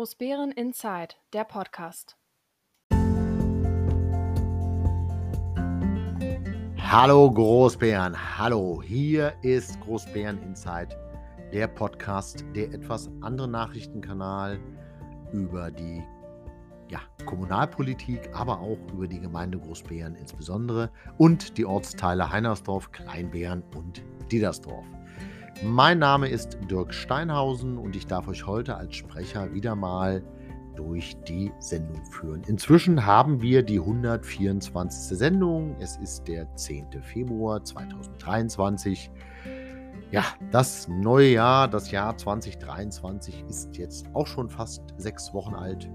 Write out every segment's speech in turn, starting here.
Großbären Inside, der Podcast. Hallo Großbären, hallo, hier ist Großbären Inside, der Podcast, der etwas andere Nachrichtenkanal über die ja, Kommunalpolitik, aber auch über die Gemeinde Großbären insbesondere und die Ortsteile Heinersdorf, Kleinbären und Diedersdorf. Mein Name ist Dirk Steinhausen und ich darf euch heute als Sprecher wieder mal durch die Sendung führen. Inzwischen haben wir die 124. Sendung. Es ist der 10. Februar 2023. Ja, das neue Jahr, das Jahr 2023 ist jetzt auch schon fast sechs Wochen alt.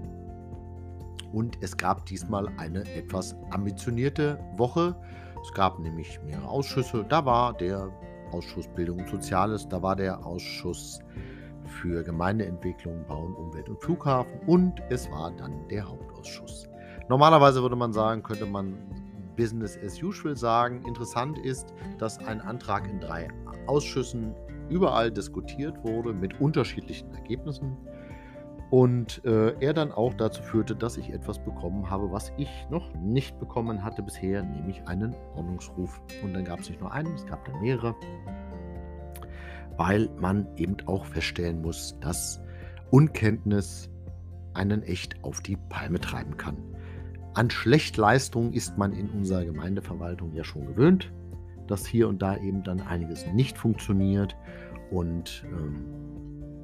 Und es gab diesmal eine etwas ambitionierte Woche. Es gab nämlich mehrere Ausschüsse. Da war der Ausschuss Bildung und Soziales, da war der Ausschuss für Gemeindeentwicklung, Bauen, Umwelt und Flughafen und es war dann der Hauptausschuss. Normalerweise würde man sagen, könnte man Business as usual sagen. Interessant ist, dass ein Antrag in drei Ausschüssen überall diskutiert wurde mit unterschiedlichen Ergebnissen und äh, er dann auch dazu führte, dass ich etwas bekommen habe, was ich noch nicht bekommen hatte bisher, nämlich einen Ordnungsruf. Und dann gab es nicht nur einen, es gab dann mehrere, weil man eben auch feststellen muss, dass Unkenntnis einen echt auf die Palme treiben kann. An Schlechtleistung ist man in unserer Gemeindeverwaltung ja schon gewöhnt, dass hier und da eben dann einiges nicht funktioniert und ähm,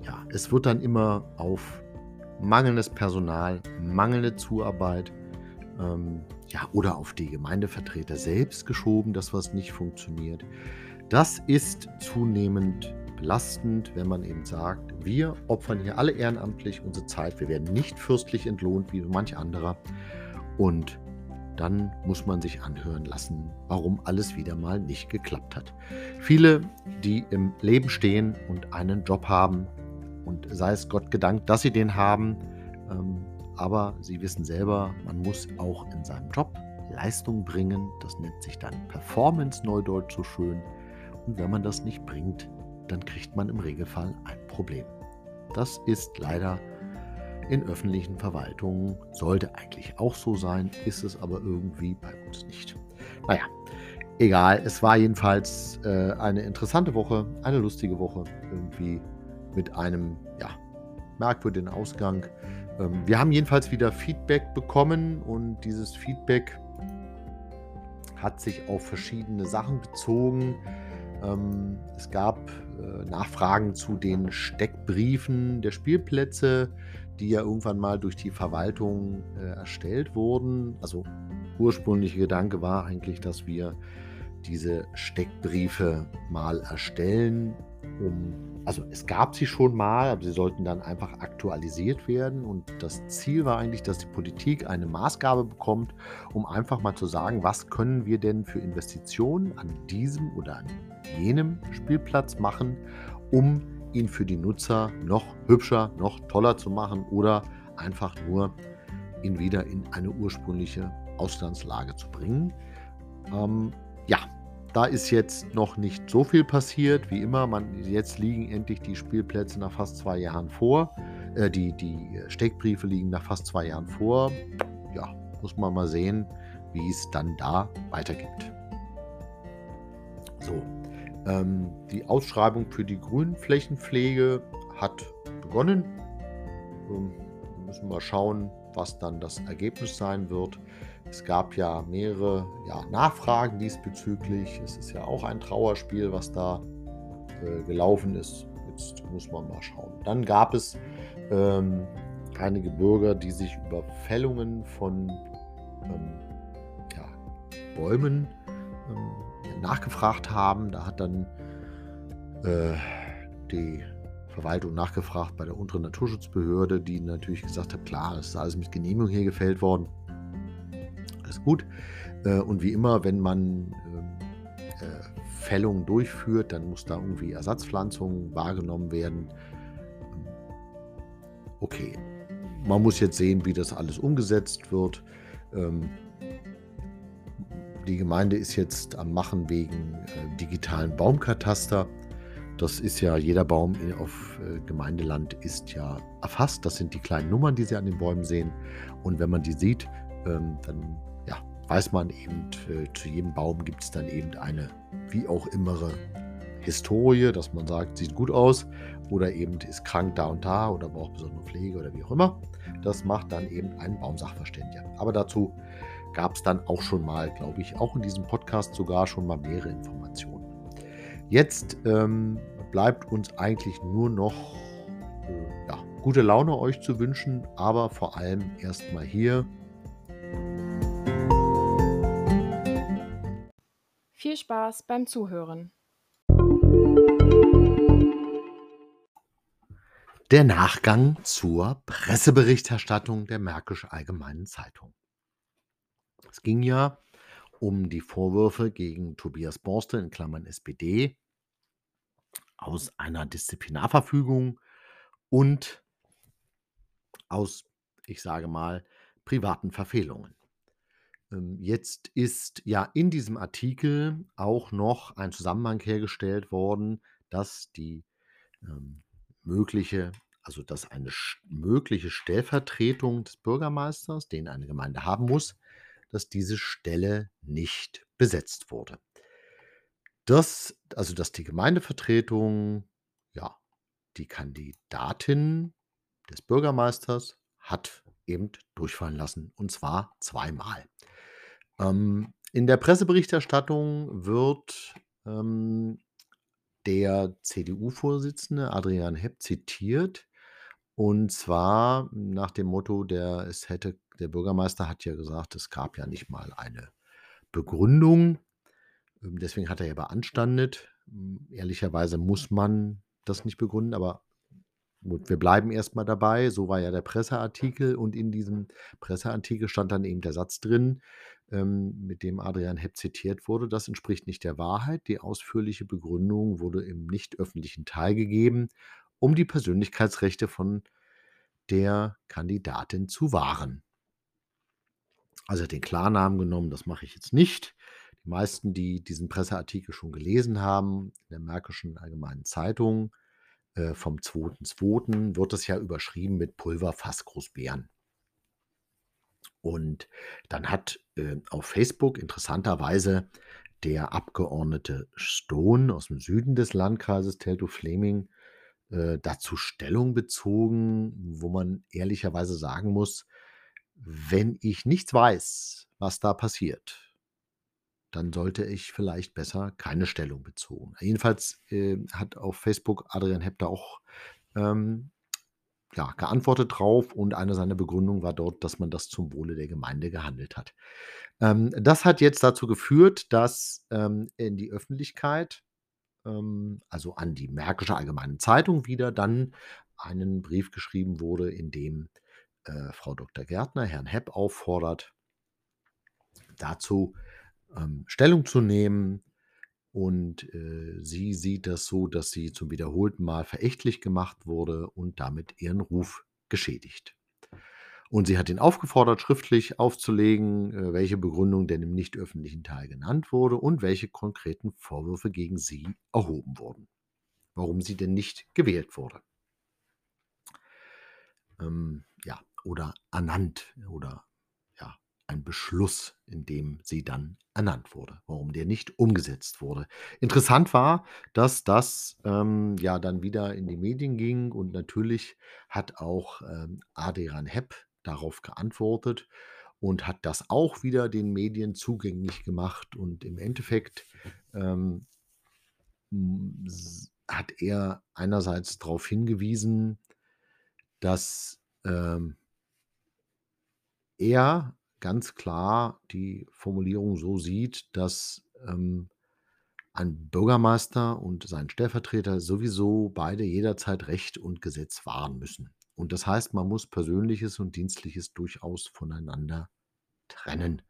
ja, es wird dann immer auf mangelndes Personal, mangelnde Zuarbeit ähm, ja, oder auf die Gemeindevertreter selbst geschoben, dass was nicht funktioniert. Das ist zunehmend belastend, wenn man eben sagt, wir opfern hier alle ehrenamtlich unsere Zeit, wir werden nicht fürstlich entlohnt wie manch anderer und dann muss man sich anhören lassen, warum alles wieder mal nicht geklappt hat. Viele, die im Leben stehen und einen Job haben, und sei es Gott gedankt, dass sie den haben. Ähm, aber sie wissen selber, man muss auch in seinem Job Leistung bringen. Das nennt sich dann Performance Neudeutsch so schön. Und wenn man das nicht bringt, dann kriegt man im Regelfall ein Problem. Das ist leider in öffentlichen Verwaltungen, sollte eigentlich auch so sein, ist es aber irgendwie bei uns nicht. Naja, egal, es war jedenfalls äh, eine interessante Woche, eine lustige Woche. Irgendwie mit einem ja, merkwürdigen Ausgang. Ähm, wir haben jedenfalls wieder Feedback bekommen und dieses Feedback hat sich auf verschiedene Sachen bezogen. Ähm, es gab äh, Nachfragen zu den Steckbriefen der Spielplätze, die ja irgendwann mal durch die Verwaltung äh, erstellt wurden. Also ursprünglicher Gedanke war eigentlich, dass wir diese Steckbriefe mal erstellen, also es gab sie schon mal, aber sie sollten dann einfach aktualisiert werden. Und das Ziel war eigentlich, dass die Politik eine Maßgabe bekommt, um einfach mal zu sagen, was können wir denn für Investitionen an diesem oder an jenem Spielplatz machen, um ihn für die Nutzer noch hübscher, noch toller zu machen oder einfach nur ihn wieder in eine ursprüngliche Auslandslage zu bringen. Ähm, ja, da ist jetzt noch nicht so viel passiert. Wie immer, man, jetzt liegen endlich die Spielplätze nach fast zwei Jahren vor. Äh, die, die Steckbriefe liegen nach fast zwei Jahren vor. Ja, muss man mal sehen, wie es dann da weitergeht. So, ähm, die Ausschreibung für die Grünflächenpflege hat begonnen. Ähm, müssen wir mal schauen, was dann das Ergebnis sein wird. Es gab ja mehrere ja, Nachfragen diesbezüglich. Es ist ja auch ein Trauerspiel, was da äh, gelaufen ist. Jetzt muss man mal schauen. Dann gab es ähm, einige Bürger, die sich über Fällungen von ähm, ja, Bäumen ähm, nachgefragt haben. Da hat dann äh, die Verwaltung nachgefragt bei der unteren Naturschutzbehörde, die natürlich gesagt hat, klar, es ist alles mit Genehmigung hier gefällt worden alles gut. Äh, und wie immer, wenn man ähm, äh, Fällungen durchführt, dann muss da irgendwie Ersatzpflanzungen wahrgenommen werden. Okay, man muss jetzt sehen, wie das alles umgesetzt wird. Ähm, die Gemeinde ist jetzt am Machen wegen äh, digitalen Baumkataster. Das ist ja jeder Baum auf, äh, Gemeindeland ist ja erfasst. Das sind die kleinen Nummern, die Sie an den Bäumen sehen. Und wenn man die sieht, ähm, dann, ja, weiß man eben, äh, zu jedem Baum gibt's dann eben eine wie auch immere Historie, dass man sagt: „Sieht gut aus“ oder eben ist krank da und da oder braucht besondere Pflege oder wie auch immer. Das macht dann eben ein Baumsachverständiger. Aber dazu gab's dann auch schon mal, glaube ich, auch in diesem Podcast sogar schon mal mehrere Informationen. Jetzt, ähm, bleibt uns eigentlich nur noch, äh, ja, gute Laune euch zu wünschen, aber vor allem erst mal hier Viel Spaß beim Zuhören. Der Nachgang zur Presseberichterstattung der Märkischen Allgemeinen Zeitung. Es ging ja um die Vorwürfe gegen Tobias Borste in Klammern SPD aus einer Disziplinarverfügung und aus, ich sage mal, privaten Verfehlungen. Ähm, jetzt ist ja in diesem Artikel auch noch ein Zusammenhang hergestellt worden, dass die, ähm, mögliche also, dass eine mögliche Stellvertretung des Bürgermeisters, den eine Gemeinde haben muss, dass diese Stelle nicht besetzt wurde. Das also, dass die Gemeindevertretung, ja, die Kandidatin des Bürgermeisters hat eben durchfallen lassen, und zwar zweimal. Ähm, in der Presseberichterstattung wird, ähm, der CDU-Vorsitzende Adrian Hepp zitiert, und zwar nach dem Motto, der es hätte der Bürgermeister hat ja gesagt, es gab ja nicht mal eine Begründung. Ähm, deswegen hat er ja beanstandet. Ehrlicherweise muss man das nicht begründen, aber gut, wir bleiben erst mal dabei. So war ja der Presseartikel und in diesem Presseartikel stand dann eben der Satz drin, ähm, mit dem Adrian Hepp zitiert wurde: „Das entspricht nicht der Wahrheit. Die ausführliche Begründung wurde im nicht öffentlichen Teil gegeben, um die Persönlichkeitsrechte von der Kandidatin zu wahren.“ Also, den Klarnamen genommen, das mache ich jetzt nicht. Die meisten, die diesen Presseartikel schon gelesen haben, in der Märkischen Allgemeinen Zeitung, äh, vom 2.2. wird das ja überschrieben mit Pulverfass Großbeeren. Und dann hat, äh, auf Facebook interessanterweise der Abgeordnete Stone aus'm Süden des Landkreises Teltow-Fläming, äh, dazu Stellung bezogen, wo man ehrlicherweise sagen muss: „Wenn ich nichts weiß, was da passiert, dann sollte ich vielleicht besser keine Stellung bezogen.“ Jedenfalls, äh, hat auf Facebook Adrian Hepp da auch, ähm, ja, geantwortet drauf und eine seiner Begründungen war dort, dass man das zum Wohle der Gemeinde gehandelt hat. Ähm, das hat jetzt dazu geführt, dass, ähm, in die Öffentlichkeit, ähm, also an die Märkische Allgemeine Zeitung wieder dann einen Brief geschrieben wurde, in dem, äh, Frau Dr. Gärtner Herrn Hepp auffordert dazu, ähm, Stellung zu nehmen. Und, äh, sie sieht das so, dass sie zum wiederholten Mal verächtlich gemacht wurde und damit ihren Ruf geschädigt. Und sie hat ihn aufgefordert, schriftlich aufzulegen, äh, welche Begründung denn im nicht öffentlichen Teil genannt wurde und welche konkreten Vorwürfe gegen sie erhoben wurden, warum sie denn nicht gewählt wurde. Ähm, ja, oder ernannt oder ein Beschluss, in dem sie dann ernannt wurde, warum der nicht umgesetzt wurde. Interessant war, dass das, ähm, ja dann wieder in die Medien ging und natürlich hat auch, ähm, Adrian Hepp darauf geantwortet und hat das auch wieder den Medien zugänglich gemacht. Und im Endeffekt, ähm hm, s hat er einerseits drauf hingewiesen, dass, ähm er ganz klar die Formulierung so sieht, dass, ähm, ein Bürgermeister und sein Stellvertreter sowieso beide jederzeit Recht und Gesetz wahren müssen. Und das heißt, man muss Persönliches und Dienstliches durchaus voneinander trennen.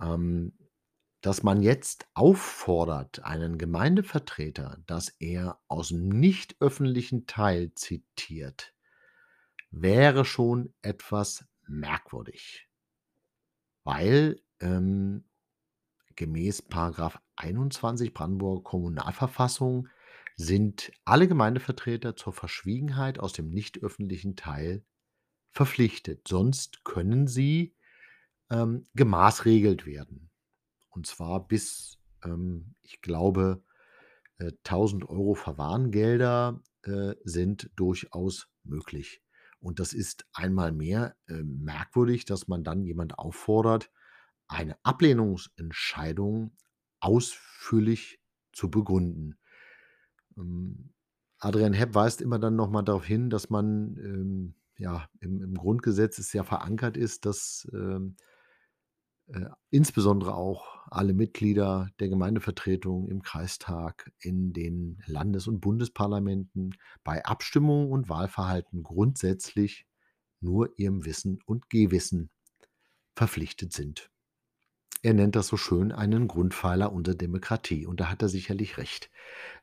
Ähm, dass man jetzt auffordert, einen Gemeindevertreter, dass er aus'm nicht öffentlichen Teil zitiert, wäre schon etwas merkwürdig. Weil, ähm, gemäß Paragraph 21 Brandenburger Kommunalverfassung sind alle Gemeindevertreter zur Verschwiegenheit aus dem nicht öffentlichen Teil verpflichtet. Sonst können sie, ähm, gemaßregelt werden. Und zwar bis, ähm, ich glaube, äh, 1.000 € Verwarngelder, äh, sind durchaus möglich. Und das ist einmal mehr, äh, merkwürdig, dass man dann jemand auffordert, eine Ablehnungsentscheidung ausführlich zu begründen. Ähm, Adrian Hepp weist immer dann noch mal darauf hin, dass man, ähm, ja, im im Grundgesetz es ja verankert ist, dass, ähm äh, insbesondere auch alle Mitglieder der Gemeindevertretung im Kreistag, in den Landes und Bundesparlamenten bei Abstimmungen und Wahlverhalten grundsätzlich nur ihrem Wissen und Gewissen verpflichtet sind. Er nennt das so schön einen Grundpfeiler unserer Demokratie und da hat er sicherlich recht.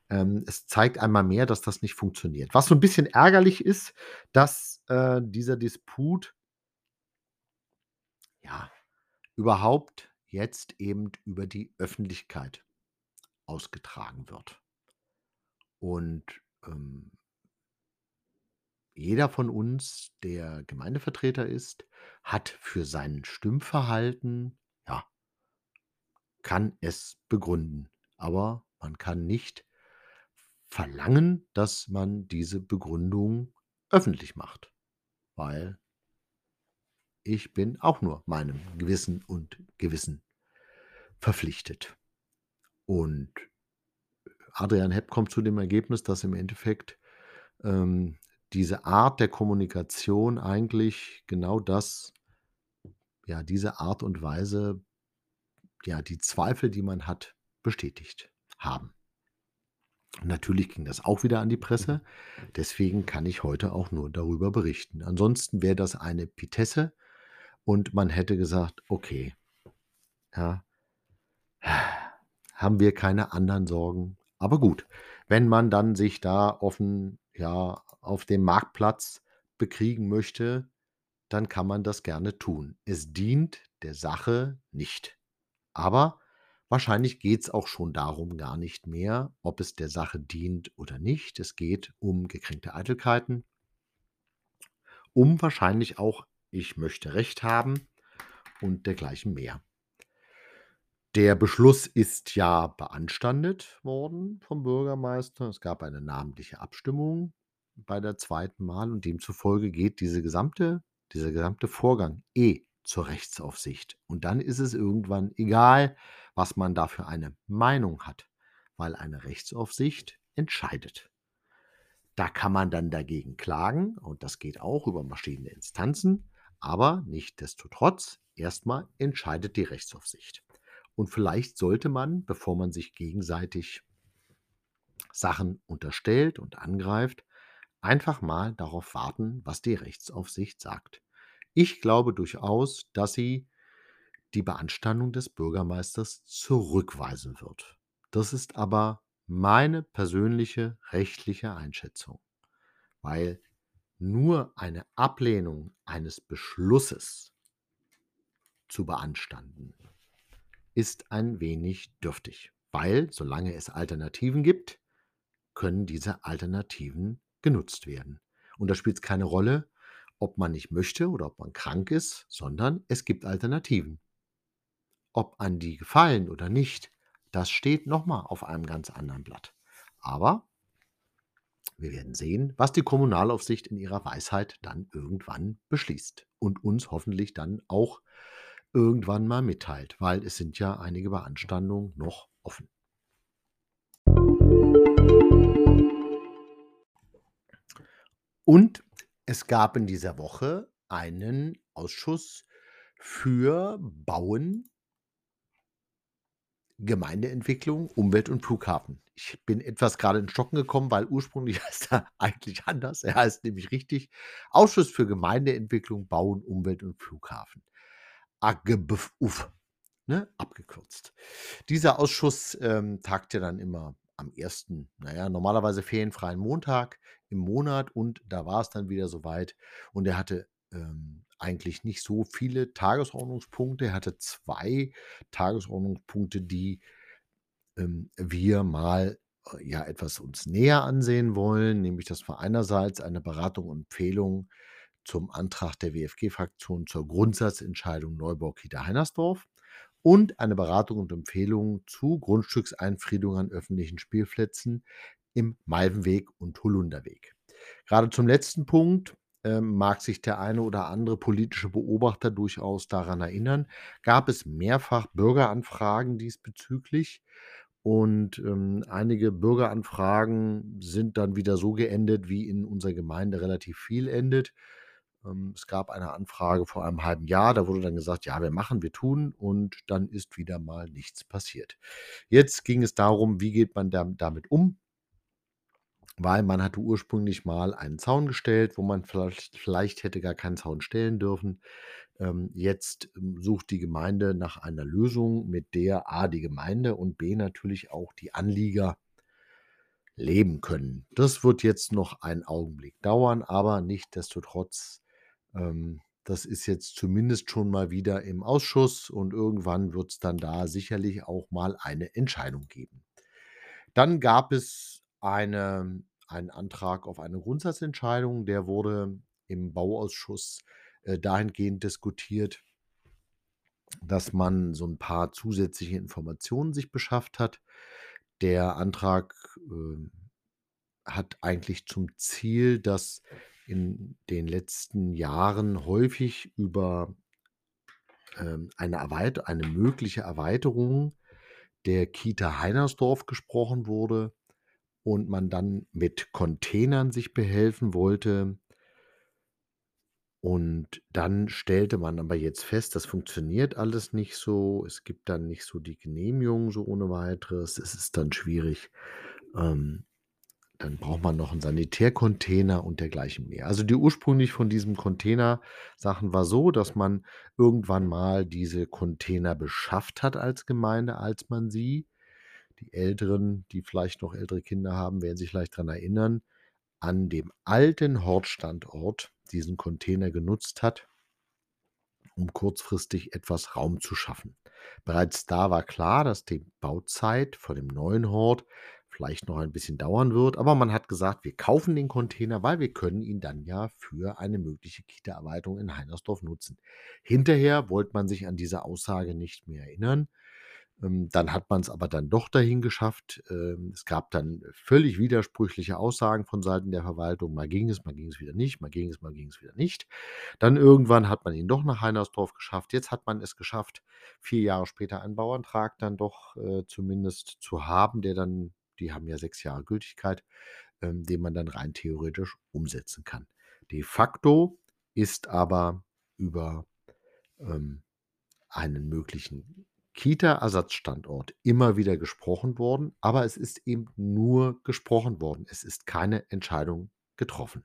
Ähm, es zeigt einmal mehr, dass das nicht funktioniert. Was so 'n bisschen ärgerlich ist, dass, äh, dieser Disput ja, überhaupt jetzt eben über die Öffentlichkeit ausgetragen wird. Und, ähm jeder von uns, der Gemeindevertreter ist, hat für sein Stimmverhalten ja kann es begründen. Aber man kann nicht verlangen, dass man diese Begründung öffentlich macht, weil ich bin auch nur meinem Gewissen und Gewissen verpflichtet. Und Adrian Hepp kommt zu dem Ergebnis, dass im Endeffekt, ähm, diese Art der Kommunikation eigentlich genau das ja, diese Art und Weise ja, die Zweifel, die man hat, bestätigt haben. Natürlich ging das auch wieder an die Presse. Deswegen kann ich heute auch nur darüber berichten. Ansonsten wäre das eine Petitesse und man hätte gesagt: „Okay, ja, haben wir keine anderen Sorgen?“ Aber gut, wenn man dann sich da offen, ja, auf dem Marktplatz bekriegen möchte, dann kann man das gerne tun. Es dient der Sache nicht. Aber wahrscheinlich geht's auch schon darum gar nicht mehr, ob es der Sache dient oder nicht. Es geht um gekränkte Eitelkeiten um wahrscheinlich auch „Ich möchte Recht haben“ und dergleichen mehr. Der Beschluss ist ja beanstandet worden vom Bürgermeister. Es gab eine namentliche Abstimmung bei der 2. Wahl und demzufolge geht diese gesamte dieser gesamte Vorgang eh zur Rechtsaufsicht. Und dann ist es irgendwann egal, was man da für eine Meinung hat, weil eine Rechtsaufsicht entscheidet. Da kann man dann dagegen klagen und das geht auch über verschiedene Instanzen, aber nichtsdestotrotz erst mal entscheidet die Rechtsaufsicht. Und vielleicht sollte man, bevor man sich gegenseitig Sachen unterstellt und angreift, einfach mal darauf warten, was die Rechtsaufsicht sagt. Ich glaube durchaus, dass sie die Beanstandung des Bürgermeisters zurückweisen wird. Das ist aber meine persönliche rechtliche Einschätzung, weil nur eine Ablehnung eines Beschlusses zu beanstanden ist ein wenig dürftig, weil solange es Alternativen gibt, können diese Alternativen genutzt werden. Und da spielt's keine Rolle, ob man nicht möchte oder ob man krank ist, sondern es gibt Alternativen. Ob einem die gefallen oder nicht, das steht noch mal auf einem ganz anderen Blatt. Aber wir werden sehen, was die Kommunalaufsicht in ihrer Weisheit dann irgendwann beschließt und uns hoffentlich dann auch irgendwann mal mitteilt, weil es sind ja einige Beanstandungen noch offen. Und es gab in dieser Woche einen Ausschuss für Bauen Gemeindeentwicklung, Umwelt und Flughafen. Ich bin etwas grade ins Stocken gekommen, weil ursprünglich heißt er eigentlich anders. Er heißt nämlich richtig Ausschuss für Gemeindeentwicklung, Bauen, Umwelt und Flughafen. AGBFUF, ne, abgekürzt. Dieser Ausschuss, ähm, ja dann immer am 1., na ja, normalerweise ferienfreien Montag im Monat und da war es dann wieder so weit und er hatte, ähm, eigentlich nicht so viele Tagesordnungspunkte. Er hatte 2 Tagesordnungspunkte, die, ähm, wir mal äh, ja, etwas uns näher ansehen wollen, nämlich dass wir einerseits eine Beratung und Empfehlung zum Antrag der WFG-Fraktion zur Grundsatzentscheidung Neubau Kita Heinersdorf und eine Beratung und Empfehlung zu Grundstückseinfriedung an öffentlichen Spielplätzen im Malvenweg und Holunderweg. Gerade zum letzten Punkt ähm, mag sich der eine oder andere politische Beobachter durchaus daran erinnern, gab es mehrfach Bürgeranfragen diesbezüglich. Und ähm, einige Bürgeranfragen sind dann wieder so geendet, wie in unserer Gemeinde relativ viel endet. Ähm, es gab eine Anfrage vor einem halben Jahr, da wurde dann gesagt, ja, wir machen, wir tun und dann ist wieder mal nichts passiert. Jetzt ging es darum, wie geht man dam damit um? Weil man hatte ursprünglich mal einen Zaun gestellt, wo man vielleicht vielleicht hätte gar keinen Zaun stellen dürfen. Ähm, jetzt, ähm, sucht die Gemeinde nach einer Lösung, mit der A die Gemeinde und B natürlich auch die Anlieger leben können. Das wird jetzt noch einen Augenblick dauern, aber nichtsdestotrotz, ähm, das ist jetzt zumindest schon mal wieder im Ausschuss und irgendwann wird es dann da sicherlich auch mal eine Entscheidung geben. Dann gab es eine einen Antrag auf eine Grundsatzentscheidung, der wurde im Bauausschuss, äh, dahingehend diskutiert dass man so 'n paar zusätzliche Informationen sich beschafft hat. Der Antrag, ähm, hat eigentlich zum Ziel, dass in den letzten Jahren häufig über ähm, eine eine mögliche Erweiterung der Kita Heinersdorf gesprochen wurde und man dann mit Containern sich behelfen wollte. Und dann stellte man aber jetzt fest, das funktioniert alles nicht so. Es gibt dann nicht so die Genehmigung so ohne Weiteres. Es ist dann schwierig. Ähm, dann braucht man noch 'n Sanitärcontainer und dergleichen mehr. Also, die ursprünglich von diesem Container-Sachen war so, dass man irgendwann mal diese Container beschafft hat als Gemeinde, als man sie die Älteren, die vielleicht noch ältere Kinder haben, werden sich vielleicht dran erinnern, an dem alten Hortstandort diesen Container genutzt hat um kurzfristig etwas Raum zu schaffen. Bereits da war klar, dass die Bauzeit von dem neuen Hort vielleicht noch ein bisschen dauern wird, aber man hat gesagt: „Wir kaufen den Container, weil wir können ihn dann ja für eine mögliche Kita-Erweiterung in Heinersdorf nutzen.“ Hinterher wollte man sich an diese Aussage nicht mehr erinnern. Ähm, dann hat man's aber dann doch dahin geschafft. Ähm, es gab dann völlig widersprüchliche Aussagen von Seiten der Verwaltung. Mal ging es, mal ging es wieder nicht, mal ging es, mal ging es wieder nicht. Dann irgendwann hat man ihn doch nach Heinersdorf geschafft. Jetzt hat man es geschafft, 4 Jahre später einen Bauantrag dann doch, äh, zumindest zu haben, der dann die haben ja 6 Jahre Gültigkeit, ähm, den man dann rein theoretisch umsetzen kann. De facto ist aber über, einen möglichen Kita-Ersatzstandort immer wieder gesprochen worden, aber es ist eben nur gesprochen worden. Es ist keine Entscheidung getroffen.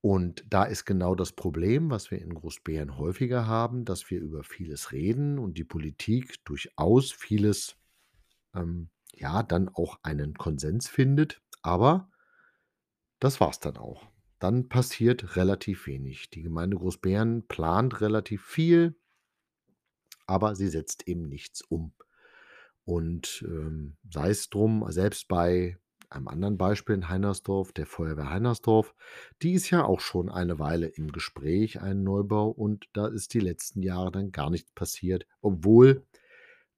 Und da ist genau das Problem, was wir in Großbären häufiger haben, dass wir über vieles reden und die Politik durchaus vieles, ähm, ja, dann auch einen Konsens findet, aber das war's dann auch. Dann passiert relativ wenig. Die Gemeinde Großbären plant relativ viel aber sie setzt eben nichts um. Und, ähm, sei es drum, selbst bei einem anderen Beispiel in Heinersdorf, der Feuerwehr Heinersdorf, die ist ja auch schon eine Weile im Gespräch, ein Neubau, und da ist die letzten Jahre dann gar nichts passiert, obwohl,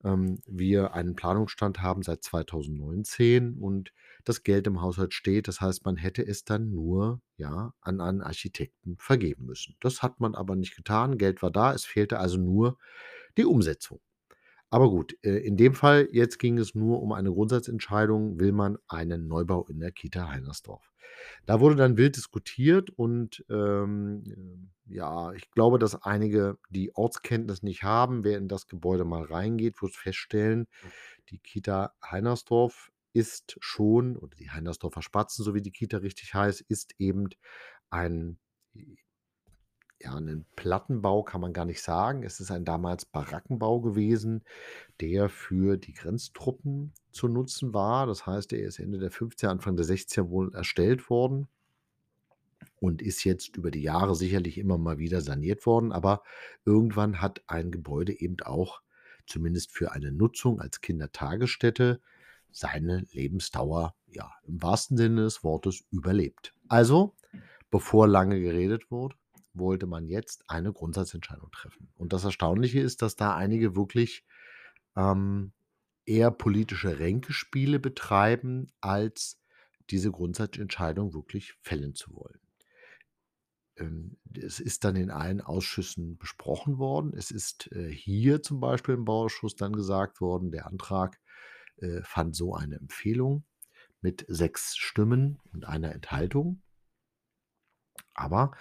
ähm, wir einen Planungsstand haben seit 2019 und das Geld im Haushalt steht. Das heißt, man hätte es dann nur, ja, an einen Architekten vergeben müssen. Das hat man aber nicht getan. Geld war da, es fehlte also nur die Umsetzung. Aber gut, äh, in dem Fall jetzt ging es nur um eine Grundsatzentscheidung, will man einen Neubau in der Kita Heinersdorf. Da wurde dann wild diskutiert und, ähm, ja, ich glaube, dass einige die Ortskenntnis nicht haben. Wer in das Gebäude mal reingeht, wird feststellen, die Kita Heinersdorf ist schon oder die Heinersdorfer Spatzen, so wie die Kita richtig heißt, ist eben ein ja, 'nen Plattenbau kann man gar nicht sagen. Es ist ein damals Barackenbau gewesen, der für die Grenztruppen zu nutzen war. Das heißt, der ist Ende der 50er, Anfang der 60er wohl erstellt worden und ist jetzt über die Jahre sicherlich immer mal wieder saniert worden. Aber irgendwann hat ein Gebäude eben auch zumindest für eine Nutzung als Kindertagesstätte seine Lebensdauer, ja, im wahrsten Sinne des Wortes überlebt. Also, bevor lange geredet wurde, wollte man jetzt eine Grundsatzentscheidung treffen. Und das Erstaunliche ist, dass da einige wirklich ähm, eher politische Ränkespiele betreiben, als diese Grundsatzentscheidung wirklich fällen zu wollen. Ähm, es ist dann in allen Ausschüssen besprochen worden. Es ist äh, hier zum Beispiel im Bauausschuss dann gesagt worden, der Antrag äh, fand so eine Empfehlung mit sechs Stimmen und einer Enthaltung. Aber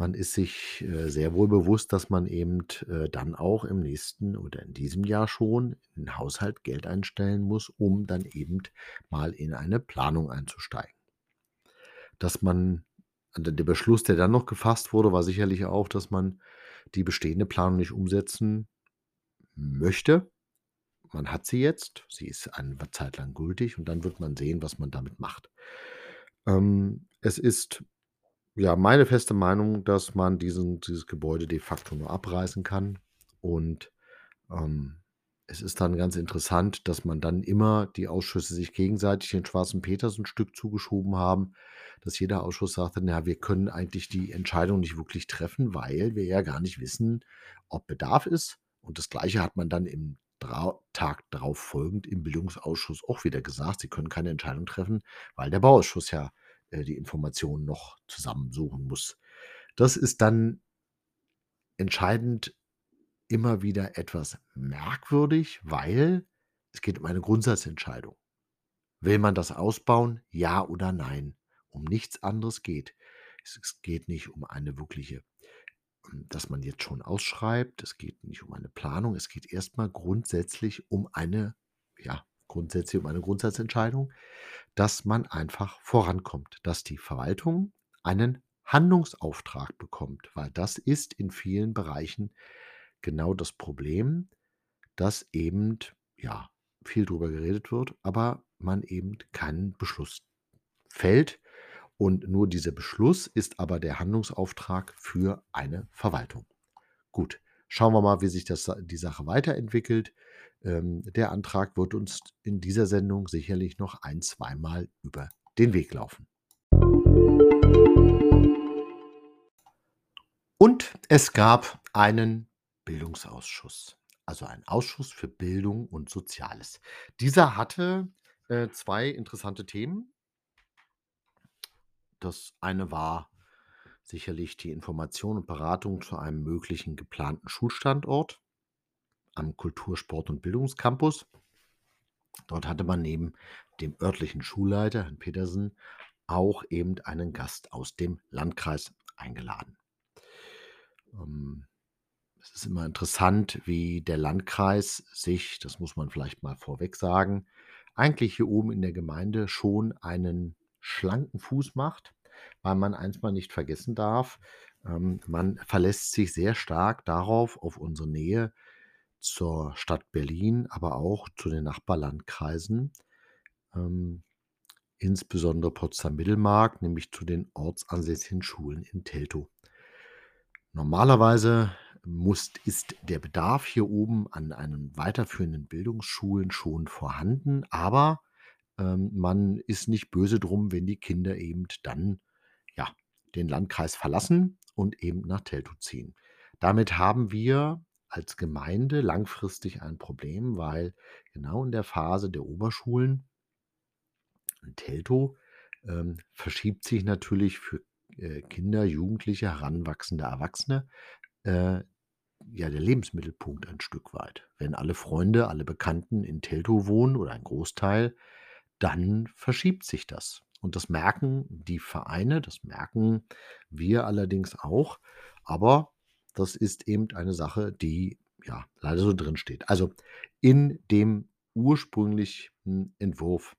man ist sich äh, sehr wohl bewusst, dass man eben dann auch im nächsten oder in diesem Jahr schon in den Haushalt Geld einstellen muss, um dann eben mal in eine Planung einzusteigen. Dass man also, der Beschluss, der dann noch gefasst wurde, war sicherlich auch, dass man die bestehende Planung nicht umsetzen möchte. Man hat sie jetzt, sie ist eine Zeit lang gültig und dann wird man sehen, was man damit macht. Ähm, es ist ja meine feste Meinung, dass man diesen dieses Gebäude de facto nur abreißen kann und, ähm, es ist dann ganz interessant, dass man dann immer die Ausschüsse sich gegenseitig den schwarzen Peter so 'n Stück zugeschoben haben, dass jeder Ausschuss sagte: „Na, wir können eigentlich die Entscheidung nicht wirklich treffen, weil wir ja gar nicht wissen, ob Bedarf ist.“ Und das Gleiche hat man dann im Tag darauf folgend im Bildungsausschuss auch wieder gesagt: „Sie können keine Entscheidung treffen, weil der Bauausschuss ja, äh, die Informationen noch zusammensuchen muss.“ Das ist dann entscheidend immer wieder etwas merkwürdig, weil es geht um eine Grundsatzentscheidung. Will man das ausbauen, ja oder nein? Um nichts anderes geht. Es geht nicht um eine wirkliche hm, dass man jetzt schon ausschreibt. Es geht nicht um eine Planung. Es geht erst mal grundsätzlich um eine ja, grundsätzlich um eine Grundsatzentscheidung, dass man einfach vorankommt, dass die Verwaltung einen Handlungsauftrag bekommt, weil das ist in vielen Bereichen genau das Problem, dass eben, ja, viel drüber geredet wird, aber man eben keinen Beschluss fällt. Und nur dieser Beschluss ist aber der Handlungsauftrag für eine Verwaltung. Gut, schauen wir mal, wie sich das die Sache weiterentwickelt. Ähm, der Antrag wird uns in dieser Sendung sicherlich noch ein zweimal über den Weg laufen. Und es gab einen Bildungsausschuss, also ein Ausschuss für Bildung und Soziales. Dieser hatte, äh, 2 interessante Themen. Das eine war sicherlich die Information und Beratung zu einem möglichen geplanten Schulstandort am Kultur-, Sport und Bildungscampus. Dort hatte man neben dem örtlichen Schulleiter, Herrn Petersen, auch eben einen Gast aus dem Landkreis eingeladen. Ähm es ist immer interessant, wie der Landkreis sich, das muss man vielleicht mal vorweg sagen, eigentlich hier oben in der Gemeinde schon einen schlanken Fuß macht, weil man eins mal nicht vergessen darf, ähm, man verlässt sich sehr stark darauf, auf unsere Nähe zur Stadt Berlin, aber auch zu den Nachbarlandkreisen, ähm, insbesondere Potsdam-Mittelmark, nämlich zu den ortsansässigen Schulen in Teltow. Normalerweise muss ist der Bedarf hier oben an einen weiterführenden Bildungsschulen schon vorhanden, aber, ähm, man ist nicht böse drum, wenn die Kinder eben dann, ja, den Landkreis verlassen und eben nach Teltow ziehen. Damit haben wir als Gemeinde langfristig ein Problem, weil genau in der Phase der Oberschulen in Teltow, ähm, verschiebt sich natürlich für, äh, Kinder, Jugendliche, heranwachsende Erwachsene, äh, ja, der Lebensmittelpunkt ein Stück weit. Wenn alle Freunde, alle Bekannten in Teltow wohnen oder ein Großteil, dann verschiebt sich das. Und das merken die Vereine, das merken wir allerdings auch. Aber das ist eben eine Sache, die, ja, leider so drinsteht. Also, in dem ursprünglichen Entwurf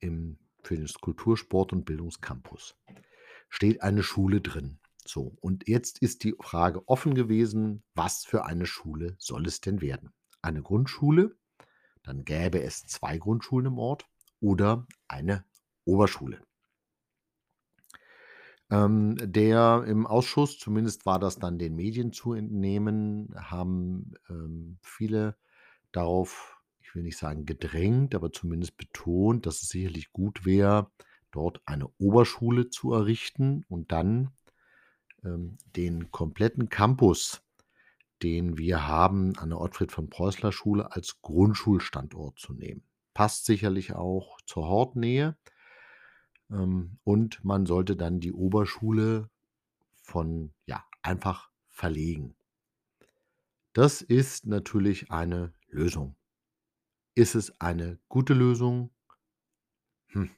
im für den Kultur-, Sport und Bildungscampus steht eine Schule drin. So, und jetzt ist die Frage offen gewesen, was für eine Schule soll es denn werden? Eine Grundschule, dann gäbe es 2 Grundschulen im Ort oder eine Oberschule. Ähm, der im Ausschuss, zumindest war das dann den Medien zu entnehmen, haben, ähm, viele darauf, ich will nicht sagen gedrängt, aber zumindest betont, dass es sicherlich gut wäre, dort eine Oberschule zu errichten und dann, ähm, den kompletten Campus, den wir haben an der Ottfried-von-Preußler-Schule als Grundschulstandort zu nehmen. Passt sicherlich auch zur Hortnähe. Ähm, und man sollte dann die Oberschule von ja, einfach verlegen. Das ist natürlich eine Lösung. Ist es eine gute Lösung? Hm,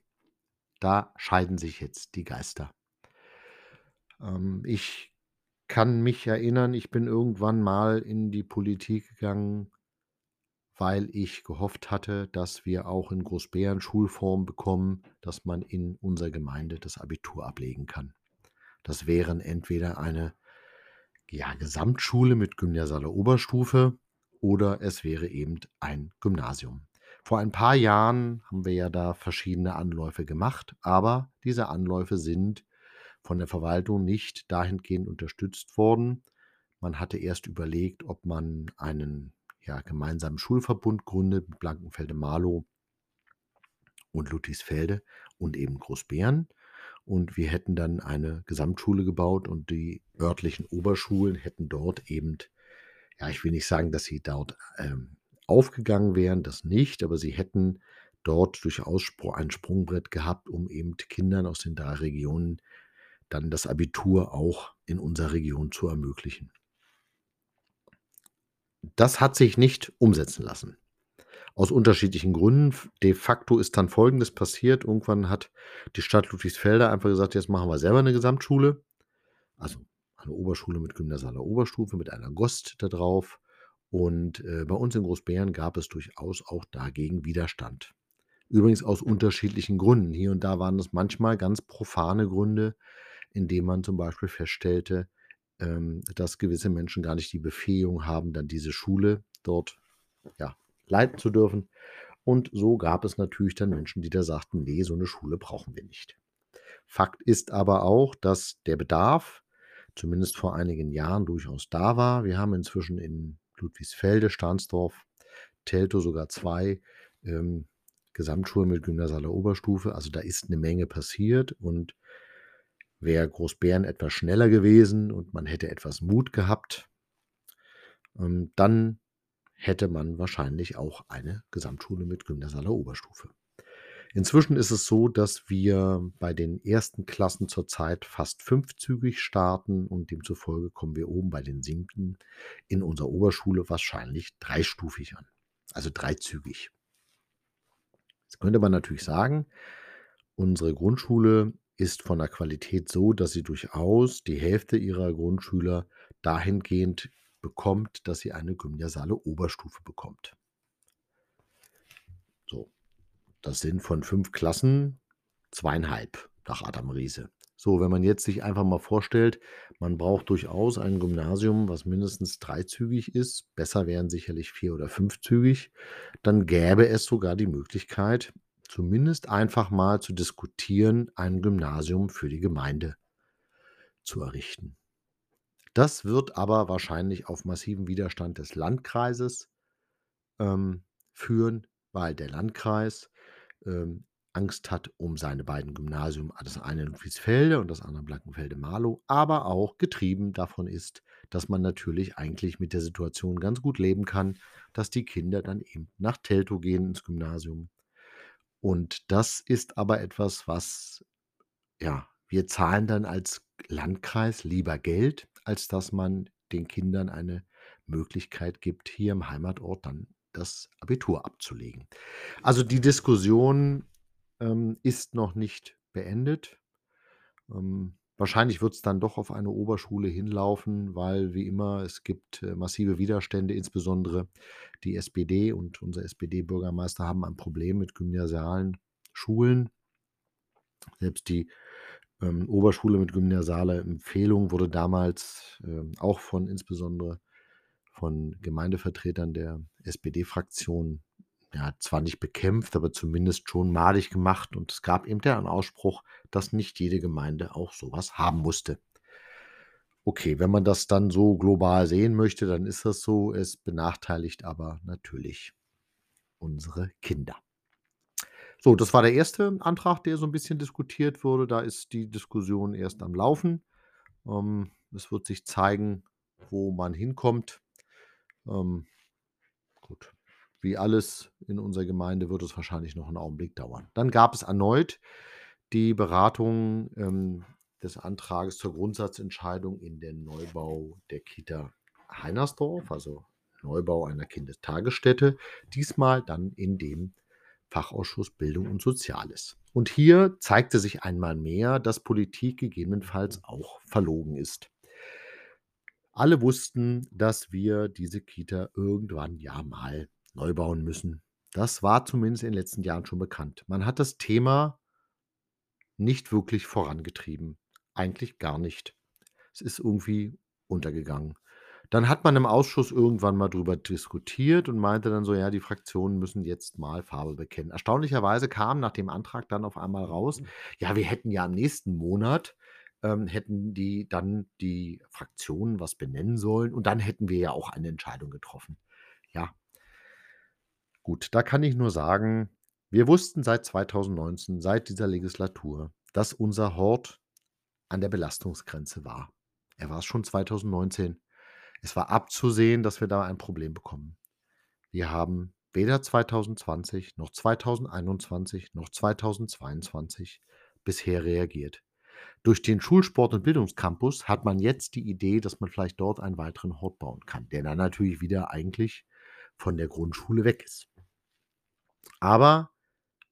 da scheiden sich jetzt die Geister. Ähm, ich kann mich erinnern, ich bin irgendwann mal in die Politik gegangen, weil ich gehofft hatte, dass wir auch in Großbären Schulform bekommen, dass man in unserer Gemeinde das Abitur ablegen kann. Das wären entweder eine ja, Gesamtschule mit gymnasialer Oberstufe oder es wäre eben ein Gymnasium. Vor ein paar Jahren haben wir ja da verschiedene Anläufe gemacht, aber diese Anläufe sind von der Verwaltung nicht dahingehend unterstützt worden. Man hatte erst überlegt, ob man einen ja, gemeinsamen Schulverbund gründet mit Blankenfelde-Marlow und Ludwigsfelde und eben Großbären. Und wir hätten dann eine Gesamtschule gebaut und die örtlichen Oberschulen hätten dort eben, ja, ich will nicht sagen, dass sie dort ähm, aufgegangen wären, das nicht, aber sie hätten dort durchaus ein Sprungbrett gehabt, um eben Kindern aus den drei Regionen dann das Abitur auch in unserer Region zu ermöglichen. Das hat sich nicht umsetzen lassen. Aus unterschiedlichen Gründen. De facto ist dann Folgendes passiert. Irgendwann hat die Stadt Ludwigsfelde einfach gesagt, jetzt machen wir selber eine Gesamtschule. Also eine Oberschule mit gymnasialer Oberstufe, mit einer GOST da drauf. Und äh, bei uns in Großbären gab es durchaus auch dagegen Widerstand. Übrigens aus unterschiedlichen Gründen. Hier und da waren es manchmal ganz profane Gründe, indem man zum Beispiel feststellte, dass gewisse Menschen gar nicht die Befähigung haben, dann diese Schule dort ja, leiten zu dürfen. Und so gab es natürlich dann Menschen, die da sagten, nee, so eine Schule brauchen wir nicht. Fakt ist aber auch, dass der Bedarf zumindest vor einigen Jahren durchaus da war. Wir haben inzwischen in Ludwigsfelde, Stahnsdorf, Teltow sogar zwei ähm, Gesamtschulen mit gymnasialer Oberstufe. Also da ist eine Menge passiert und wäre Großbären etwas schneller gewesen und man hätte etwas Mut gehabt, ähm, dann hätte man wahrscheinlich auch eine Gesamtschule mit gymnasialer Oberstufe. Inzwischen ist es so, dass wir bei den ersten Klassen zurzeit fast fünfzügig starten und demzufolge kommen wir oben bei den siebten in unserer Oberschule wahrscheinlich dreistufig an, also dreizügig. Jetzt könnte man natürlich sagen, unsere Grundschule ist von der Qualität so, dass sie durchaus die Hälfte ihrer Grundschüler dahingehend bekommt, dass sie eine gymnasiale Oberstufe bekommt. So, das sind von fünf Klassen zweieinhalb nach Adam Riese. So, wenn man jetzt sich einfach mal vorstellt, man braucht durchaus ein Gymnasium, was mindestens dreizügig ist, besser wären sicherlich vier- oder fünfzügig, dann gäbe es sogar die Möglichkeit, zumindest einfach mal zu diskutieren, ein Gymnasium für die Gemeinde zu errichten. Das wird aber wahrscheinlich auf massiven Widerstand des Landkreises ähm, führen, weil der Landkreis ähm, Angst hat um seine beiden Gymnasien, das eine in Ludwigsfelde und das andere in Blankenfelde-Marlow, aber auch getrieben davon ist, dass man natürlich eigentlich mit der Situation ganz gut leben kann, dass die Kinder dann eben nach Teltow gehen ins Gymnasium. Und das ist aber etwas, was, ja, wir zahlen dann als Landkreis lieber Geld, als dass man den Kindern eine Möglichkeit gibt, hier im Heimatort dann das Abitur abzulegen. Also die Diskussion ähm, ist noch nicht beendet. Ähm, wahrscheinlich wird es dann doch auf eine Oberschule hinlaufen, weil wie immer es gibt äh, massive Widerstände, insbesondere die SPD und unser SPD-Bürgermeister haben ein Problem mit gymnasialen Schulen. Selbst die ähm, Oberschule mit gymnasialer Empfehlung wurde damals ähm, auch von insbesondere von Gemeindevertretern der SPD-Fraktion ja, zwar nicht bekämpft, aber zumindest schon madig gemacht. Und es gab eben den Ausspruch, dass nicht jede Gemeinde auch sowas haben musste. Okay, wenn man das dann so global sehen möchte, dann ist das so. Es benachteiligt aber natürlich unsere Kinder. So, das war der erste Antrag, der so 'n bisschen diskutiert wurde. Da ist die Diskussion erst am Laufen. Ähm, es wird sich zeigen, wo man hinkommt. Ähm, gut, wie alles in unserer Gemeinde wird es wahrscheinlich noch 'n Augenblick dauern. Dann gab es erneut die Beratung, ähm, des Antrages zur Grundsatzentscheidung in den Neubau der Kita Heinersdorf, also Neubau einer Kindertagesstätte, diesmal dann in dem Fachausschuss Bildung und Soziales. Und hier zeigte sich einmal mehr, dass Politik gegebenenfalls auch verlogen ist. Alle wussten, dass wir diese Kita irgendwann ja mal neu bauen müssen. Das war zumindest in den letzten Jahren schon bekannt. Man hat das Thema nicht wirklich vorangetrieben, eigentlich gar nicht. Es ist irgendwie untergegangen. Dann hat man im Ausschuss irgendwann mal drüber diskutiert und meinte dann so: „Ja, die Fraktionen müssen jetzt mal Farbe bekennen.“ Erstaunlicherweise kam nach dem Antrag dann auf einmal raus: „Ja, wir hätten ja im nächsten Monat ähm, hätten die dann die Fraktionen was benennen sollen und dann hätten wir ja auch eine Entscheidung getroffen.“ Ja. Gut, da kann ich nur sagen, wir wussten seit 2019, seit dieser Legislatur, dass unser Hort an der Belastungsgrenze war. Er war's schon 2019. Es war abzusehen, dass wir da ein Problem bekommen. Wir haben weder 2020 noch 2021 noch 2022 bisher reagiert. Durch den Schulsport und Bildungscampus hat man jetzt die Idee, dass man vielleicht dort einen weiteren Hort bauen kann, der dann natürlich wieder eigentlich von der Grundschule weg ist. Aber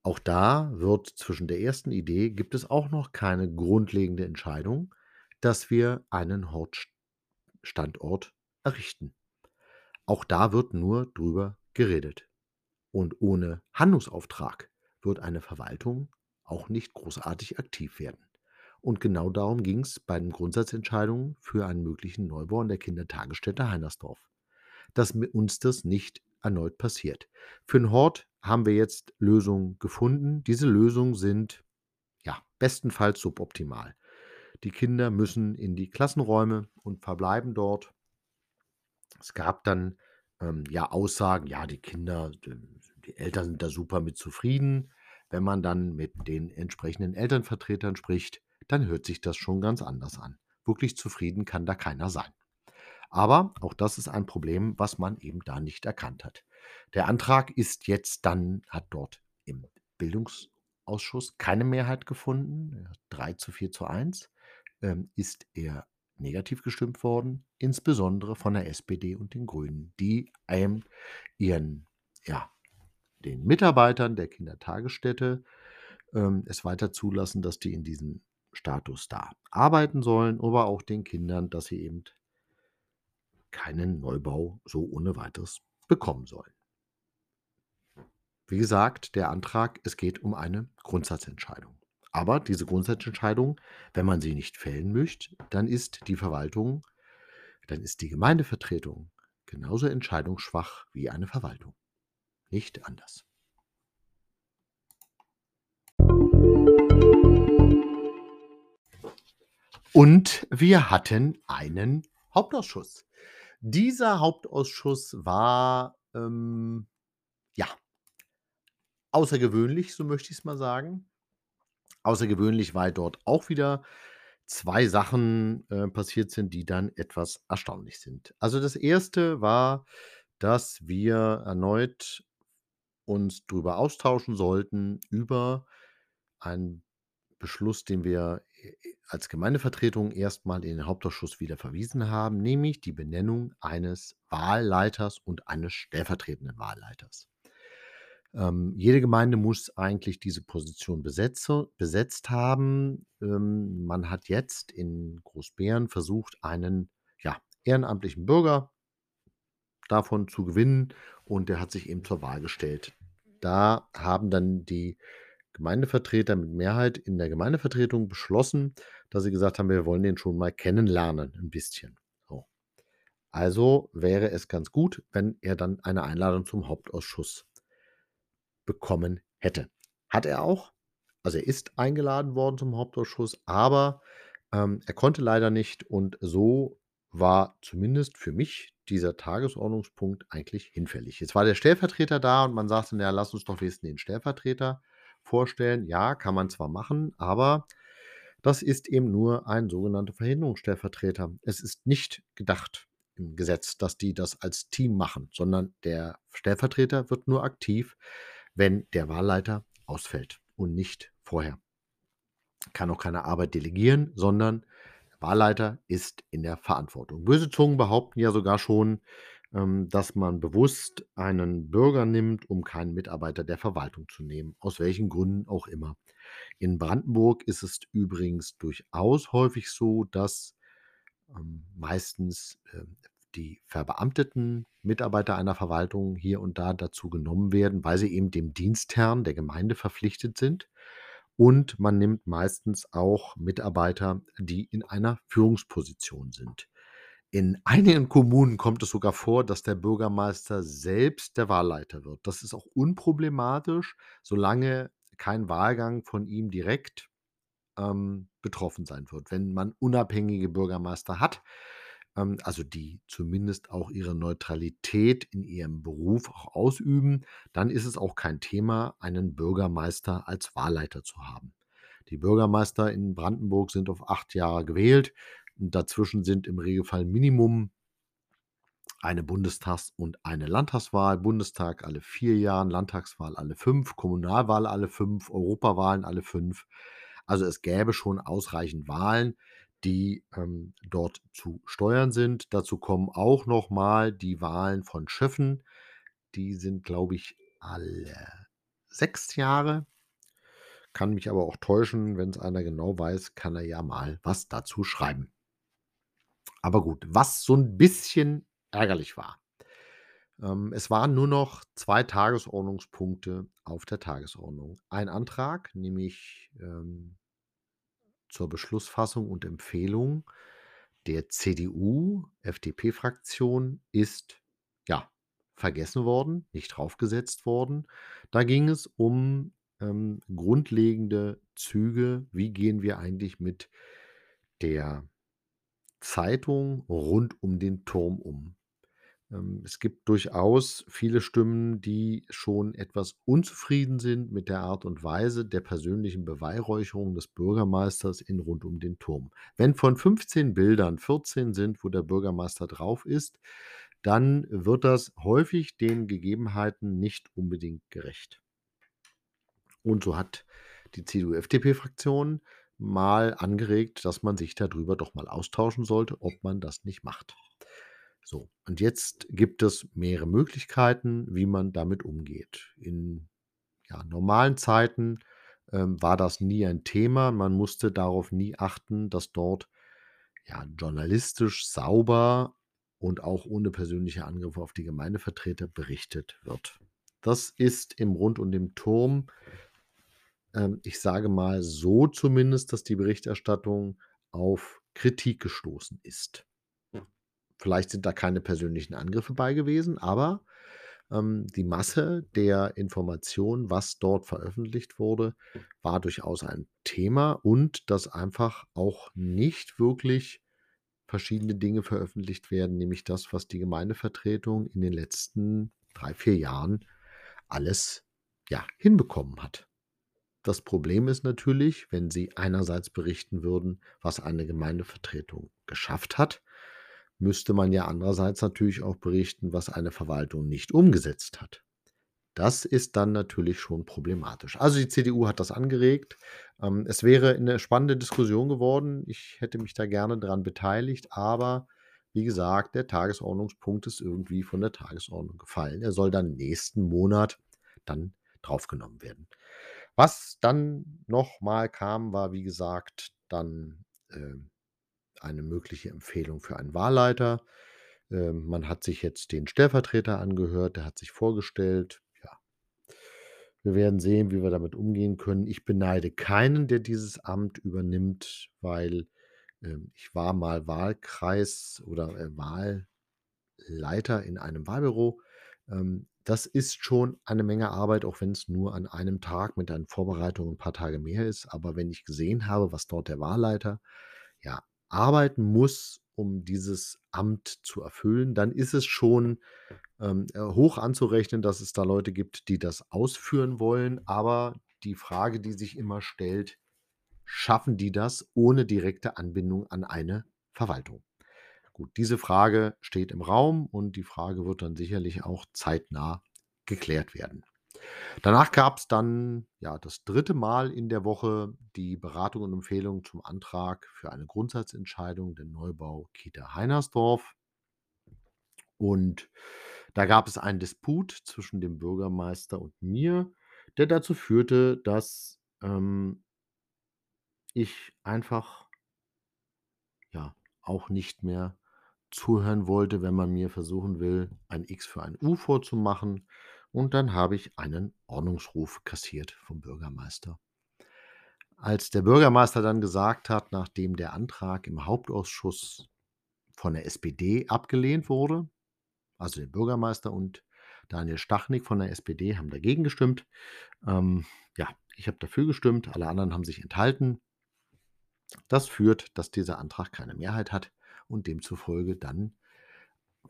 auch da wird zwischen der ersten Idee gibt es auch noch keine grundlegende Entscheidung, dass wir einen Hort Standort errichten. Auch da wird nur drüber geredet. Und ohne Handlungsauftrag wird eine Verwaltung auch nicht großartig aktiv werden. Und genau darum ging's bei den Grundsatzentscheidungen für einen möglichen Neubau an der Kindertagesstätte Heinersdorf, dass uns das nicht erneut passiert. Für 'n Hort haben wir jetzt Lösungen gefunden. Diese Lösungen sind, ja, bestenfalls suboptimal. Die Kinder müssen in die Klassenräume und verbleiben dort. Es gab dann, ähm, ja, Aussagen: „Ja, die Kinder die Eltern sind da super mit zufrieden.“ Wenn man dann mit den entsprechenden Elternvertretern spricht, dann hört sich das schon ganz anders an. Wirklich zufrieden kann da keiner sein. Aber auch das ist ein Problem, was man eben da nicht erkannt hat. Der Antrag ist jetzt dann hat dort im Bildungsausschuss keine Mehrheit gefunden, äh, 3:4:1, ähm, ist er negativ gestimmt worden, insbesondere von der SPD und den Grünen, die, ähm, ihren ja, den Mitarbeitern der Kindertagesstätte, ähm, es weiter zulassen, dass die in diesem Status da arbeiten sollen, aber auch den Kindern, dass sie eben keinen Neubau so ohne Weiteres bekommen sollen. Wie gesagt, der Antrag es geht um eine Grundsatzentscheidung. Aber diese Grundsatzentscheidung, wenn man sie nicht fällen möchte, dann ist die Verwaltung dann ist die Gemeindevertretung genauso entscheidungsschwach wie eine Verwaltung. Nicht anders. Und wir hatten einen Hauptausschuss. Dieser Hauptausschuss war, ähm, ja außergewöhnlich, so möchte ich's mal sagen. Außergewöhnlich, weil dort auch wieder 2 Sachen, äh, passiert sind, die dann etwas erstaunlich sind. Also, das erste war, dass wir erneut uns drüber austauschen sollten über einen Beschluss, den wir, als Gemeindevertretung erst mal in den Hauptausschuss wieder verwiesen haben, nämlich die Benennung eines Wahlleiters und eines stellvertretenden Wahlleiters. Ähm, jede Gemeinde muss eigentlich diese Position besetze besetzt haben. Ähm, man hat jetzt in Großbeeren versucht, einen, ja, ehrenamtlichen Bürger davon zu gewinnen und der hat sich eben zur Wahl gestellt. Da haben dann die Gemeindevertreter mit Mehrheit in der Gemeindevertretung beschlossen, dass sie gesagt haben: „Wir wollen den schon mal kennenlernen 'n bisschen.“ So. Also, wäre es ganz gut, wenn er dann eine Einladung zum Hauptausschuss bekommen hätte. Hat er auch. Also, er ist eingeladen worden zum Hauptausschuss, aber, ähm, er konnte leider nicht und so war zumindest für mich dieser Tagesordnungspunkt eigentlich hinfällig. Jetzt war der Stellvertreter da und man sagte: „Na ja, lass uns doch wenigstens den Stellvertreter vorstellen.“ Ja, kann man zwar machen, aber das ist eben nur ein sogenannter Verhinderungsstellvertreter. Es ist nicht gedacht im Gesetz, dass die das als Team machen, sondern der Stellvertreter wird nur aktiv, wenn der Wahlleiter ausfällt und nicht vorher. Kann auch keine Arbeit delegieren, sondern der Wahlleiter ist in der Verantwortung. Böse Zungen behaupten ja sogar schon, ähm, dass man bewusst einen Bürger nimmt, um keinen Mitarbeiter der Verwaltung zu nehmen, aus welchen Gründen auch immer. In Brandenburg ist es übrigens durchaus häufig so, dass, ähm, meistens, ähm, die verbeamteten Mitarbeiter einer Verwaltung hier und da dazu genommen werden, weil sie eben dem Dienstherrn der Gemeinde verpflichtet sind. Und man nimmt meistens auch Mitarbeiter, die in einer Führungsposition sind. In einigen Kommunen kommt es sogar vor, dass der Bürgermeister selbst der Wahlleiter wird. Das ist auch unproblematisch, solange kein Wahlgang von ihm direkt, ähm, betroffen sein wird. Wenn man unabhängige Bürgermeister hat, ähm, also die zumindest auch ihre Neutralität in ihrem Beruf auch ausüben, dann ist es auch kein Thema, einen Bürgermeister als Wahlleiter zu haben. Die Bürgermeister in Brandenburg sind auf 8 Jahre gewählt. Dazwischen sind im Regelfall Minimum eine Bundestags und eine Landtagswahl. Bundestag alle 4 Jahren, Landtagswahl alle 5, Kommunalwahl alle 5, Europawahlen alle 5. Also, es gäbe schon ausreichend Wahlen, die, ähm, dort zu steuern sind. Dazu kommen auch noch mal die Wahlen von Schöffen. Die sind, glaube ich, alle 6 Jahre. Kann mich aber auch täuschen. Wenn's einer genau weiß, kann er ja mal was dazu schreiben. Aber gut, was so 'n bisschen ärgerlich war. Ähm, es waren nur noch 2 Tagesordnungspunkte auf der Tagesordnung. Ein Antrag, nämlich, ähm zur Beschlussfassung und Empfehlung der CDU-FDP-Fraktion ist, ja, vergessen worden, nicht draufgesetzt worden. Da ging es um, ähm, grundlegende Züge. Wie gehen wir eigentlich mit der Zeitung rund um den Turm um? Ähm, es gibt durchaus viele Stimmen, die schon etwas unzufrieden sind mit der Art und Weise der persönlichen Beweihräucherung des Bürgermeisters in „Rund um den Turm“. Wenn von 15 Bildern 14 sind, wo der Bürgermeister drauf ist, dann wird das häufig den Gegebenheiten nicht unbedingt gerecht. Und so hat die CDU-FDP-Fraktion mal angeregt, dass man sich da drüber doch mal austauschen sollte, ob man das nicht macht. So, und jetzt gibt es mehrere Möglichkeiten, wie man damit umgeht. In, ja, normalen Zeiten, ähm, war das nie ein Thema. Man musste darauf nie achten, dass dort, ja, journalistisch sauber und auch ohne persönliche Angriffe auf die Gemeindevertreter berichtet wird. Das ist im Rund um den Turm ähm, ich sage mal so zumindest, dass die Berichterstattung auf Kritik gestoßen ist. Vielleicht sind da keine persönlichen Angriffe bei gewesen, aber, ähm, die Masse der Informationen, was dort veröffentlicht wurde, war durchaus ein Thema und dass einfach auch nicht wirklich verschiedene Dinge veröffentlicht werden, nämlich das, was die Gemeindevertretung in den letzten 3, 4 Jahren alles, ja, hinbekommen hat. Das Problem ist natürlich, wenn Sie einerseits berichten würden, was eine Gemeindevertretung geschafft hat, müsste man ja andererseits natürlich auch berichten, was eine Verwaltung nicht umgesetzt hat. Das ist dann natürlich schon problematisch. Also, die CDU hat das angeregt. Ähm, es wäre 'ne spannende Diskussion geworden. Ich hätte mich da gerne dran beteiligt, aber wie gesagt, der Tagesordnungspunkt ist irgendwie von der Tagesordnung gefallen. Er soll dann nächsten Monat dann draufgenommen werden. Was dann noch mal kam, war, wie gesagt, dann, ähm, eine mögliche Empfehlung für einen Wahlleiter. Ähm, man hat sich jetzt den Stellvertreter angehört, der hat sich vorgestellt. Ja. Wir werden sehen, wie wir damit umgehen können. Ich beneide keinen, der dieses Amt übernimmt, weil, ähm, ich war mal Wahlkreis oder, äh, Wahlleiter in einem Wahlbüro. Ähm, das ist schon eine Menge Arbeit, auch wenn's nur an einem Tag mit deinen Vorbereitungen 'n paar Tage mehr ist. Aber wenn ich gesehen habe, was dort der Wahlleiter, ja, arbeiten muss, um dieses Amt zu erfüllen, dann ist es schon ähm, äh, hoch anzurechnen, dass es da Leute gibt, die das ausführen wollen. Aber die Frage, die sich immer stellt, schaffen die das ohne direkte Anbindung an eine Verwaltung? Gut, diese Frage steht im Raum und die Frage wird dann sicherlich auch zeitnah geklärt werden. Danach gab es dann ja das dritte Mal in der Woche die Beratung und Empfehlung zum Antrag für eine Grundsatzentscheidung, den Neubau Kita Heinersdorf. Und da gab es einen Disput zwischen dem Bürgermeister und mir, der dazu führte, dass ähm, ich einfach ja auch nicht mehr zuhören wollte, wenn man mir versuchen will, ein X für ein U vorzumachen. Und dann habe ich einen Ordnungsruf kassiert vom Bürgermeister. Als der Bürgermeister dann gesagt hat, nachdem der Antrag im Hauptausschuss von der SPD abgelehnt wurde, also der Bürgermeister und Daniel Stachnik von der SPD haben dagegen gestimmt. Ähm, ja, ich habe dafür gestimmt, alle anderen haben sich enthalten. Das führt, dass dieser Antrag keine Mehrheit hat und demzufolge dann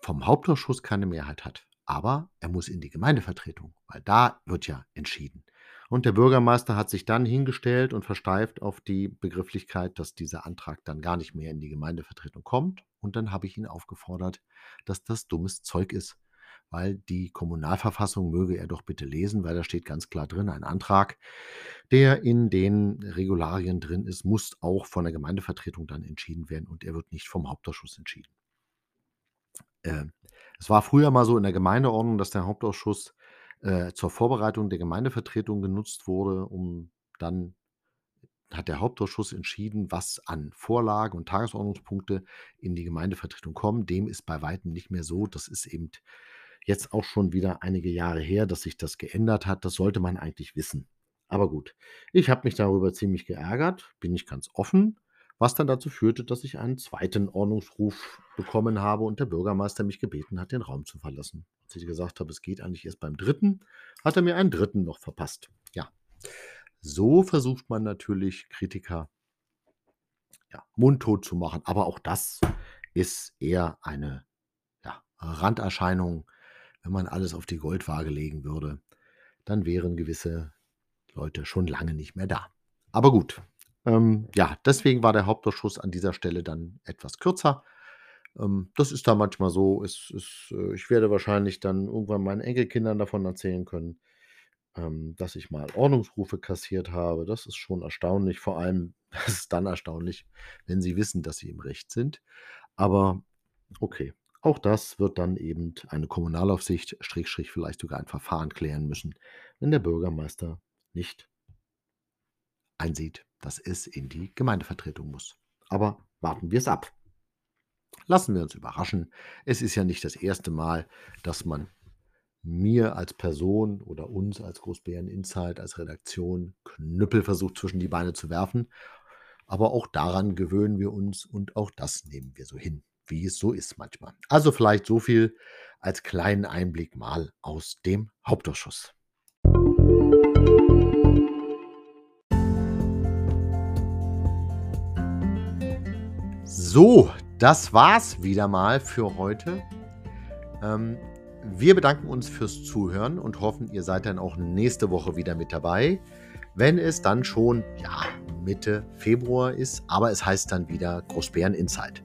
vom Hauptausschuss keine Mehrheit hat. Aber er muss in die Gemeindevertretung, weil da wird ja entschieden. Und der Bürgermeister hat sich dann hingestellt und versteift auf die Begrifflichkeit, dass dieser Antrag dann gar nicht mehr in die Gemeindevertretung kommt. Und dann habe ich ihn aufgefordert, dass das dummes Zeug ist, weil die Kommunalverfassung möge er doch bitte lesen, weil da steht ganz klar drin, ein Antrag, der in den Regularien drin ist, muss auch von der Gemeindevertretung dann entschieden werden und er wird nicht vom Hauptausschuss entschieden. Äh, es war früher mal so in der Gemeindeordnung, dass der Hauptausschuss äh, zur Vorbereitung der Gemeindevertretung genutzt wurde, um dann hat der Hauptausschuss entschieden, was an Vorlagen und Tagesordnungspunkte in die Gemeindevertretung kommen. Dem ist bei weitem nicht mehr so. Das ist eben jetzt auch schon wieder einige Jahre her, dass sich das geändert hat. Das sollte man eigentlich wissen. Aber gut, ich habe mich darüber ziemlich geärgert, bin ich ganz offen was dann dazu führte, dass ich einen zweiten Ordnungsruf bekommen habe und der Bürgermeister mich gebeten hat, den Raum zu verlassen. Als ich gesagt habe, es geht eigentlich erst beim dritten, hat er mir einen dritten noch verpasst. Ja, so versucht man natürlich Kritiker ja, mundtot zu machen, aber auch das ist eher eine ja, Randerscheinung. Wenn man alles auf die Goldwaage legen würde, dann wären gewisse Leute schon lange nicht mehr da. Aber gut, ähm, ja, deswegen war der Hauptausschuss an dieser Stelle dann etwas kürzer. Ähm, das ist da manchmal so. Es ist, äh, ich werde wahrscheinlich dann irgendwann meinen Enkelkindern davon erzählen können, ähm, dass ich mal Ordnungsrufe kassiert habe. Das ist schon erstaunlich. Vor allem, das ist dann erstaunlich, wenn sie wissen, dass sie im Recht sind. Aber okay, auch das wird dann eben eine Kommunalaufsicht, Strich, vielleicht sogar ein Verfahren klären müssen, wenn der Bürgermeister nicht einsieht, dass es in die Gemeindevertretung muss. Aber warten wir es ab. Lassen wir uns überraschen. Es ist ja nicht das erste Mal, dass man mir als Person oder uns als Großbären Insight, als Redaktion Knüppel versucht zwischen die Beine zu werfen. Aber auch daran gewöhnen wir uns und auch das nehmen wir so hin, wie es so ist manchmal. Also vielleicht so viel als kleinen Einblick mal aus dem Hauptausschuss. So, das war's wieder mal für heute. Ähm, wir bedanken uns fürs Zuhören und hoffen, ihr seid dann auch nächste Woche wieder mit dabei, wenn es dann schon ja, Mitte Februar ist, aber es heißt dann wieder Großbären Insight.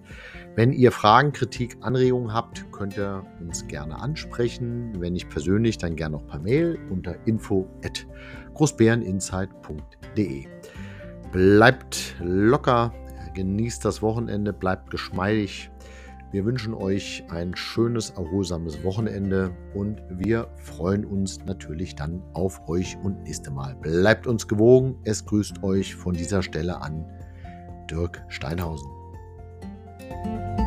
Wenn ihr Fragen, Kritik, Anregungen habt, könnt ihr uns gerne ansprechen. Wenn nicht persönlich, dann gerne noch per Mail unter info@großbäreninsight.de. Bleibt locker, Genießt das Wochenende, bleibt geschmeidig. Wir wünschen euch ein schönes, erholsames Wochenende und wir freuen uns natürlich dann auf euch und nächste Mal. Bleibt uns gewogen. Es grüßt euch von dieser Stelle an Dirk Steinhausen. Música